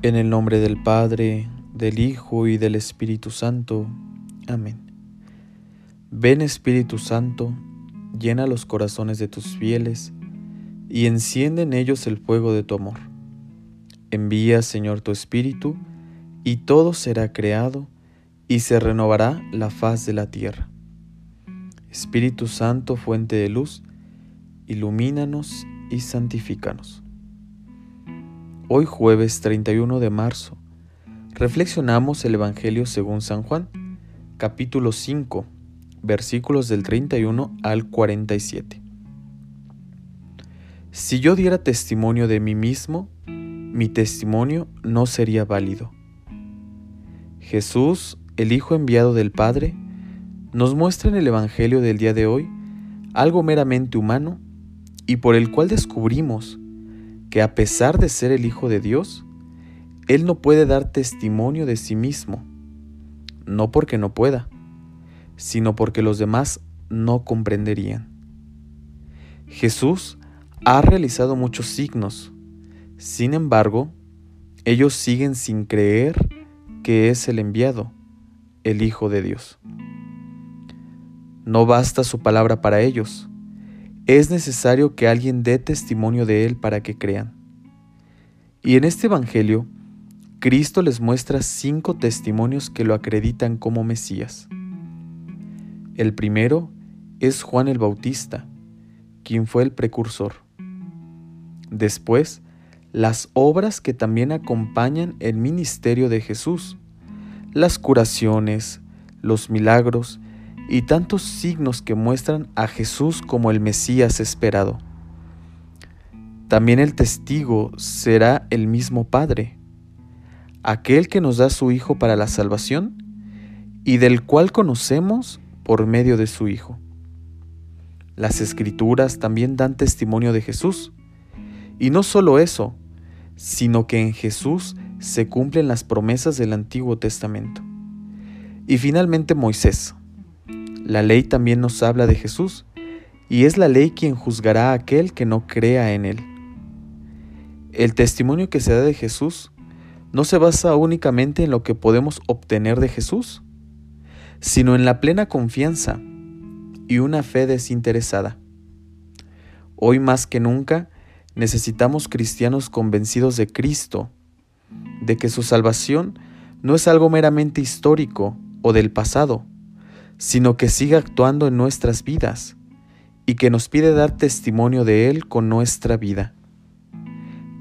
En el nombre del Padre, del Hijo y del Espíritu Santo. Amén. Ven Espíritu Santo, llena los corazones de tus fieles y enciende en ellos el fuego de tu amor. Envía, Señor, tu Espíritu, y todo será creado, y se renovará la faz de la tierra. Espíritu Santo, fuente de luz, ilumínanos y santifícanos. Hoy jueves 31 de marzo, reflexionamos el Evangelio según San Juan, capítulo 5, versículos del 31 al 47. Si yo diera testimonio de mí mismo, mi testimonio no sería válido. Jesús, el Hijo enviado del Padre, nos muestra en el Evangelio del día de hoy algo meramente humano y por el cual descubrimos que a pesar de ser el Hijo de Dios, Él no puede dar testimonio de sí mismo, no porque no pueda, sino porque los demás no comprenderían. Jesús ha realizado muchos signos, sin embargo, ellos siguen sin creer que es el enviado, el Hijo de Dios. No basta su palabra para ellos, es necesario que alguien dé testimonio de Él para que crean. Y en este Evangelio, Cristo les muestra cinco testimonios que lo acreditan como Mesías. El primero es Juan el Bautista, quien fue el precursor. Después, las obras que también acompañan el ministerio de Jesús, las curaciones, los milagros y tantos signos que muestran a Jesús como el Mesías esperado. También el testigo será el mismo Padre, aquel que nos da su Hijo para la salvación y del cual conocemos por medio de su Hijo. Las escrituras también dan testimonio de Jesús. Y no solo eso, sino que en Jesús se cumplen las promesas del Antiguo Testamento. Y finalmente Moisés, la ley también nos habla de Jesús, y es la ley quien juzgará a aquel que no crea en él. El testimonio que se da de Jesús no se basa únicamente en lo que podemos obtener de Jesús, sino en la plena confianza y una fe desinteresada. Hoy más que nunca necesitamos cristianos convencidos de Cristo, de que su salvación no es algo meramente histórico o del pasado, sino que sigue actuando en nuestras vidas y que nos pide dar testimonio de Él con nuestra vida.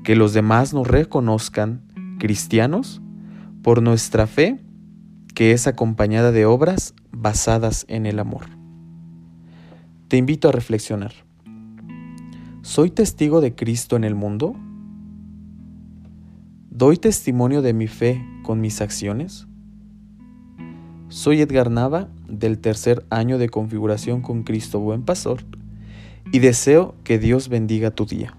Que los demás nos reconozcan cristianos por nuestra fe que es acompañada de obras basadas en el amor. Te invito a reflexionar. ¿Soy testigo de Cristo en el mundo? ¿Doy testimonio de mi fe con mis acciones? Soy Edgar Nava del tercer año de configuración con Cristo Buen Pastor y deseo que Dios bendiga tu día.